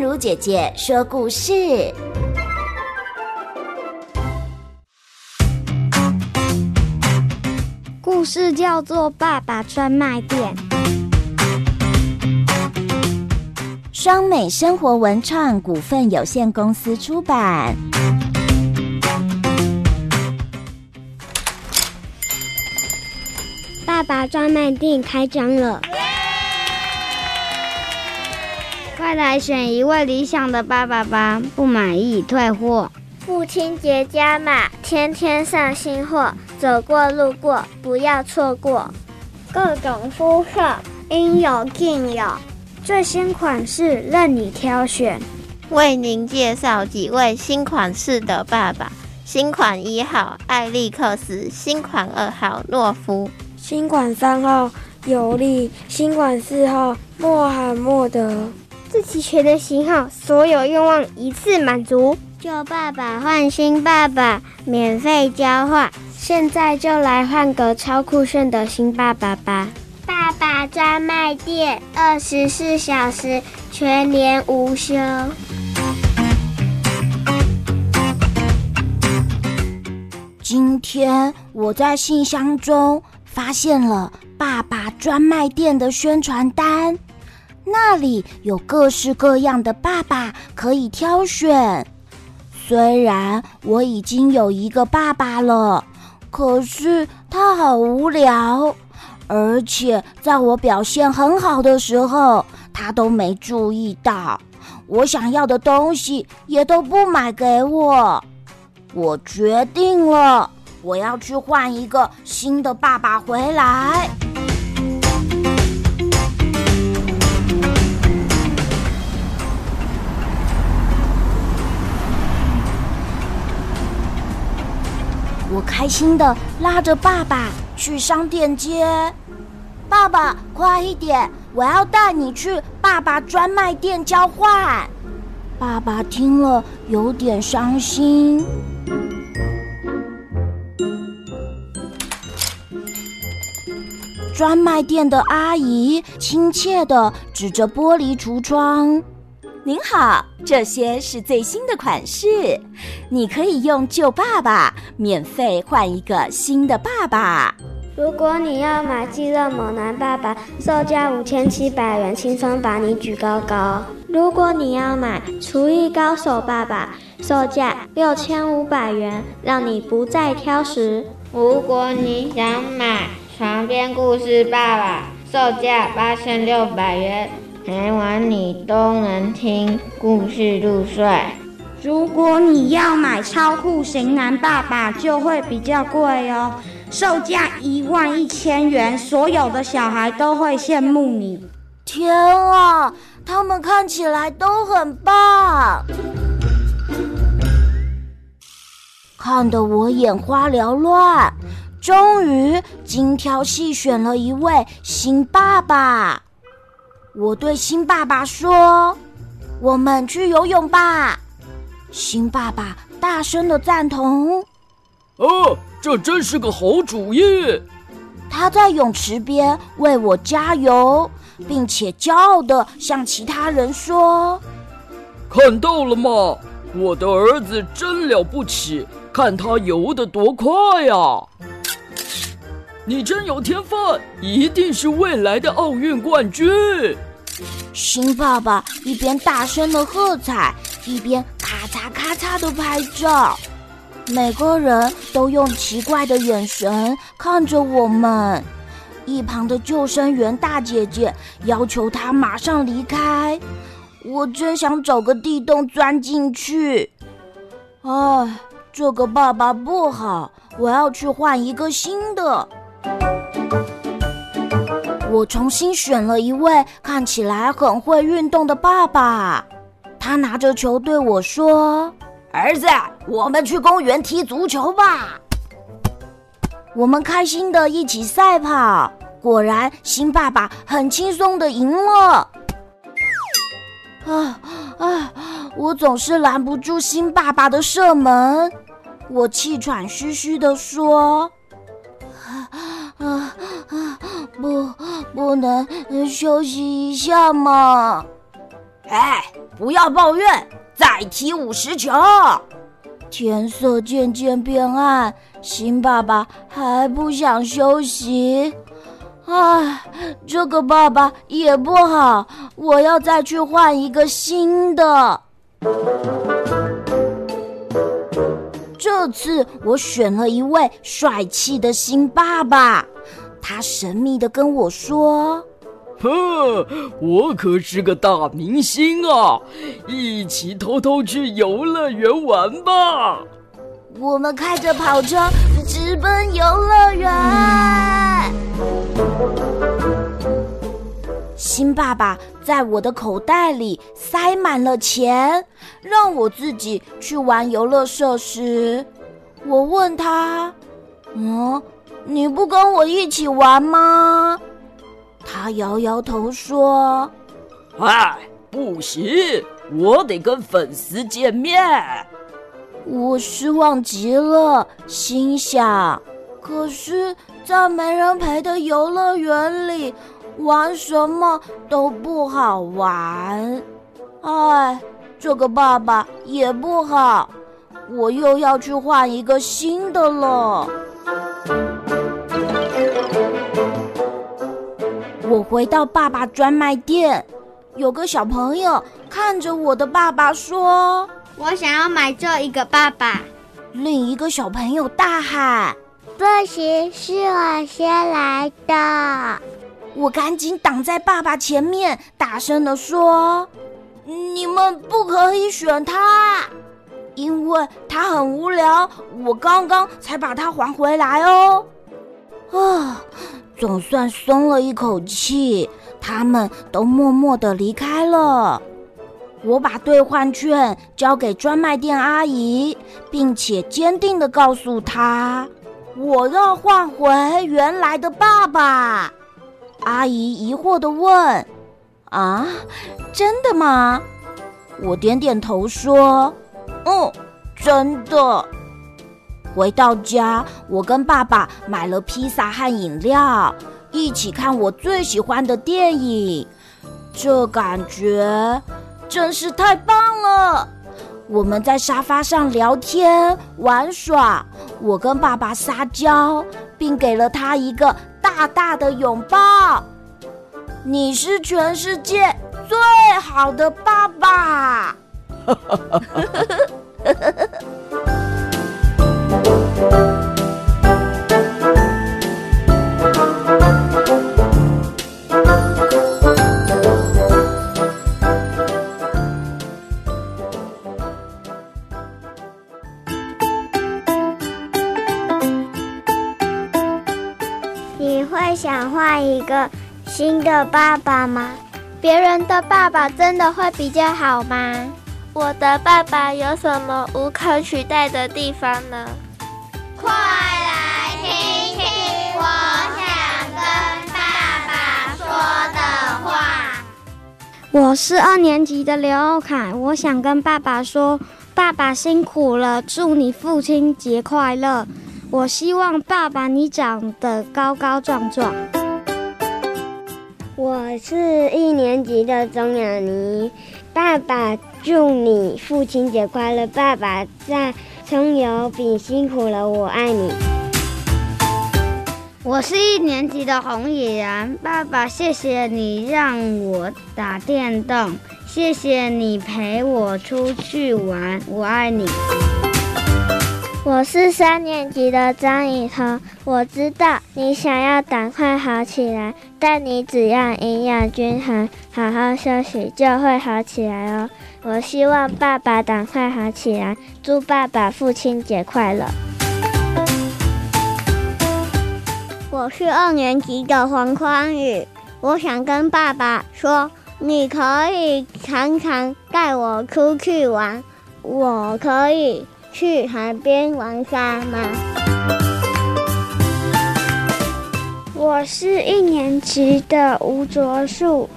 如姐姐说故事。故事叫做《爸爸专卖店》，双美生活文创股份有限公司出版。爸爸专卖店开张了。快来选一位理想的爸爸吧！不满意退货。父亲节加码，天天上新货，走过路过不要错过。各种肤色应有尽有，最新款式任你挑选。为您介绍几位新款式的爸爸：新款一号艾利克斯，新款二号诺夫，新款三号尤利，新款四号穆罕默德。最齐全的型号，所有愿望一次满足。旧爸爸换新爸爸，免费交换。现在就来换个超酷炫的新爸爸吧！爸爸专卖店，二十四小时，全年无休。今天我在信箱中发现了爸爸专卖店的宣传单。那里有各式各样的爸爸可以挑选。虽然我已经有一个爸爸了，可是他好无聊，而且在我表现很好的时候，他都没注意到。我想要的东西也都不买给我。我决定了，我要去换一个新的爸爸回来。开心的拉着爸爸去商店街。爸爸，快一点！我要带你去爸爸专卖店交换。爸爸听了有点伤心。专卖店的阿姨亲切的指着玻璃橱窗。您好，这些是最新的款式，你可以用旧爸爸免费换一个新的爸爸。如果你要买肌肉猛男爸爸，售价五千七百元，轻松把你举高高。如果你要买厨艺高手爸爸，售价六千五百元，让你不再挑食。如果你想买床边故事爸爸，售价八千六百元。每晚你都能听故事入睡。如果你要买超酷型男爸爸，就会比较贵哦，售价一万一千元，所有的小孩都会羡慕你。天啊，他们看起来都很棒，看得我眼花缭乱。终于精挑细选了一位新爸爸。我对新爸爸说：“我们去游泳吧。”新爸爸大声的赞同：“哦，这真是个好主意！”他在泳池边为我加油，并且骄傲的向其他人说：“看到了吗？我的儿子真了不起，看他游得多快呀！你真有天分，一定是未来的奥运冠军。”新爸爸一边大声的喝彩，一边咔嚓咔嚓的拍照。每个人都用奇怪的眼神看着我们。一旁的救生员大姐姐要求他马上离开。我真想找个地洞钻进去。唉，这个爸爸不好，我要去换一个新的。我重新选了一位看起来很会运动的爸爸，他拿着球对我说：“儿子，我们去公园踢足球吧。”我们开心的一起赛跑，果然新爸爸很轻松的赢了。啊啊！我总是拦不住新爸爸的射门，我气喘吁吁的说：“啊！不。”能休息一下吗？哎，不要抱怨，再踢五十球。天色渐渐变暗，新爸爸还不想休息。唉，这个爸爸也不好，我要再去换一个新的。这次我选了一位帅气的新爸爸，他神秘的跟我说：“哼，我可是个大明星啊，一起偷偷去游乐园玩吧。”我们开着跑车直奔游乐园。新爸爸在我的口袋里塞满了钱，让我自己去玩游乐设施。我问他：“嗯，你不跟我一起玩吗？”他摇摇头说：“哎，不行，我得跟粉丝见面。”我失望极了，心想：可是，在没人陪的游乐园里，玩什么都不好玩。哎，这个爸爸也不好，我又要去换一个新的了。我回到爸爸专卖店，有个小朋友看着我的爸爸说。我想要买这一个爸爸。另一个小朋友大喊：“不行，是我先来的！”我赶紧挡在爸爸前面，大声的说：“你们不可以选他，因为他很无聊。我刚刚才把他还回来哦。”啊，总算松了一口气，他们都默默地离开了。我把兑换券交给专卖店阿姨，并且坚定地告诉她：“我要换回原来的爸爸。”阿姨疑惑地问：“啊，真的吗？”我点点头说：“嗯，真的。”回到家，我跟爸爸买了披萨和饮料，一起看我最喜欢的电影。这感觉……真是太棒了！我们在沙发上聊天玩耍，我跟爸爸撒娇，并给了他一个大大的拥抱。你是全世界最好的爸爸！一个新的爸爸吗？别人的爸爸真的会比较好吗？我的爸爸有什么无可取代的地方呢？快来听听我想跟爸爸说的话。我是二年级的刘欧凯，我想跟爸爸说：爸爸辛苦了，祝你父亲节快乐。我希望爸爸你长得高高壮壮。我是一年级的钟雅妮，爸爸祝你父亲节快乐。爸爸在葱油饼辛苦了，我爱你。我是一年级的洪野然，爸爸谢谢你让我打电动，谢谢你陪我出去玩，我爱你。我是三年级的张雨桐，我知道你想要赶快好起来，但你只要营养均衡，好好休息就会好起来哦。我希望爸爸赶快好起来，祝爸爸父亲节快乐。我是二年级的黄宽宇，我想跟爸爸说，你可以常常带我出去玩，我可以。去海边玩沙吗？我是一年级的吴卓树，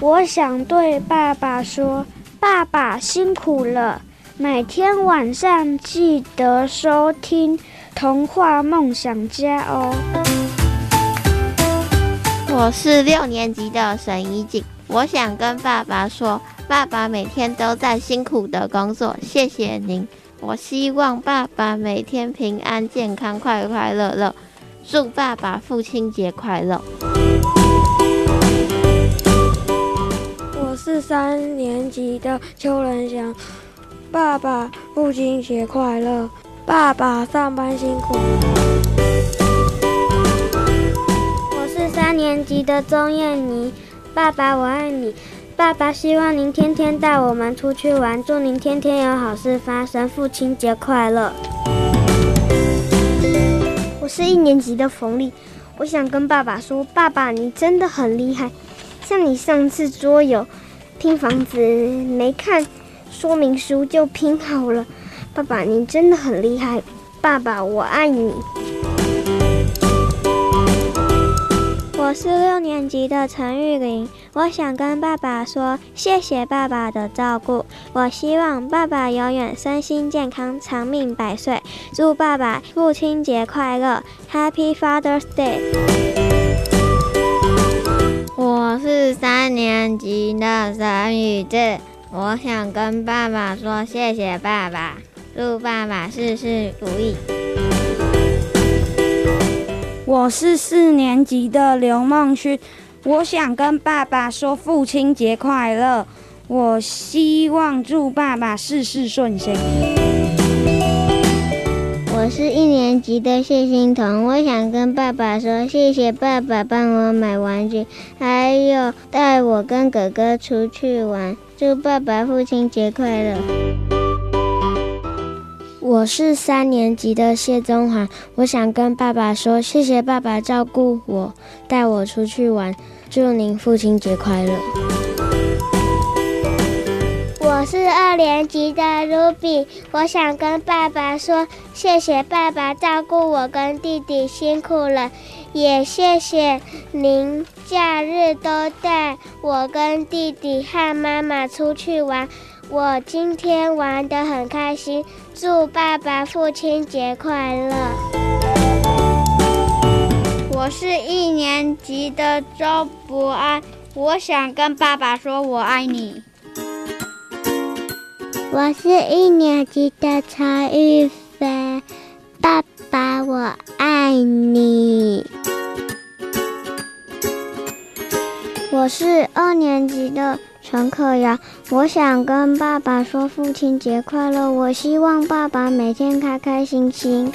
我想对爸爸说：“爸爸辛苦了，每天晚上记得收听童话梦想家哦。”我是六年级的沈怡景，我想跟爸爸说，爸爸每天都在辛苦的工作，谢谢您。我希望爸爸每天平安健康、快快乐乐。祝爸爸父亲节快乐！我是三年级的邱仁祥，爸爸父亲节快乐！爸爸上班辛苦。我是三年级的钟燕妮，爸爸我爱你。爸爸希望您天天带我们出去玩，祝您天天有好事发生，父亲节快乐！我是一年级的冯丽，我想跟爸爸说，爸爸你真的很厉害，像你上次桌游拼房子没看说明书就拼好了，爸爸你真的很厉害，爸爸我爱你。我是六年级的陈玉玲，我想跟爸爸说，谢谢爸爸的照顾。我希望爸爸永远身心健康，长命百岁。祝爸爸父亲节快乐，Happy Father's Day！我是三年级的沈宇智，我想跟爸爸说，谢谢爸爸，祝爸爸事事如意。我是四年级的刘梦勋，我想跟爸爸说父亲节快乐。我希望祝爸爸事事顺心。我是一年级的谢欣彤，我想跟爸爸说谢谢爸爸帮我买玩具，还有带我跟哥哥出去玩。祝爸爸父亲节快乐。我是三年级的谢宗华，我想跟爸爸说，谢谢爸爸照顾我，带我出去玩，祝您父亲节快乐。我是二年级的 Ruby，我想跟爸爸说，谢谢爸爸照顾我跟弟弟辛苦了，也谢谢您假日都带我跟弟弟和妈妈出去玩。我今天玩得很开心，祝爸爸父亲节快乐！我是一年级的周博安，我想跟爸爸说我爱你。我是一年级的曹玉飞，爸爸我爱你。我是二年级的。陈可瑶，我想跟爸爸说父亲节快乐。我希望爸爸每天开开心心。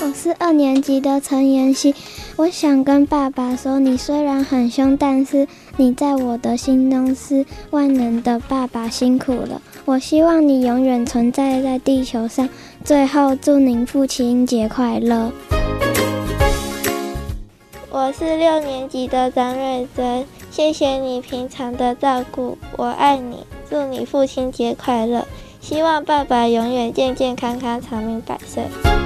我是二年级的陈妍希，我想跟爸爸说，你虽然很凶，但是你在我的心中是万能的。爸爸辛苦了，我希望你永远存在在地球上。最后，祝您父亲节快乐。我是六年级的张瑞珍，谢谢你平常的照顾，我爱你，祝你父亲节快乐，希望爸爸永远健健康康，长命百岁。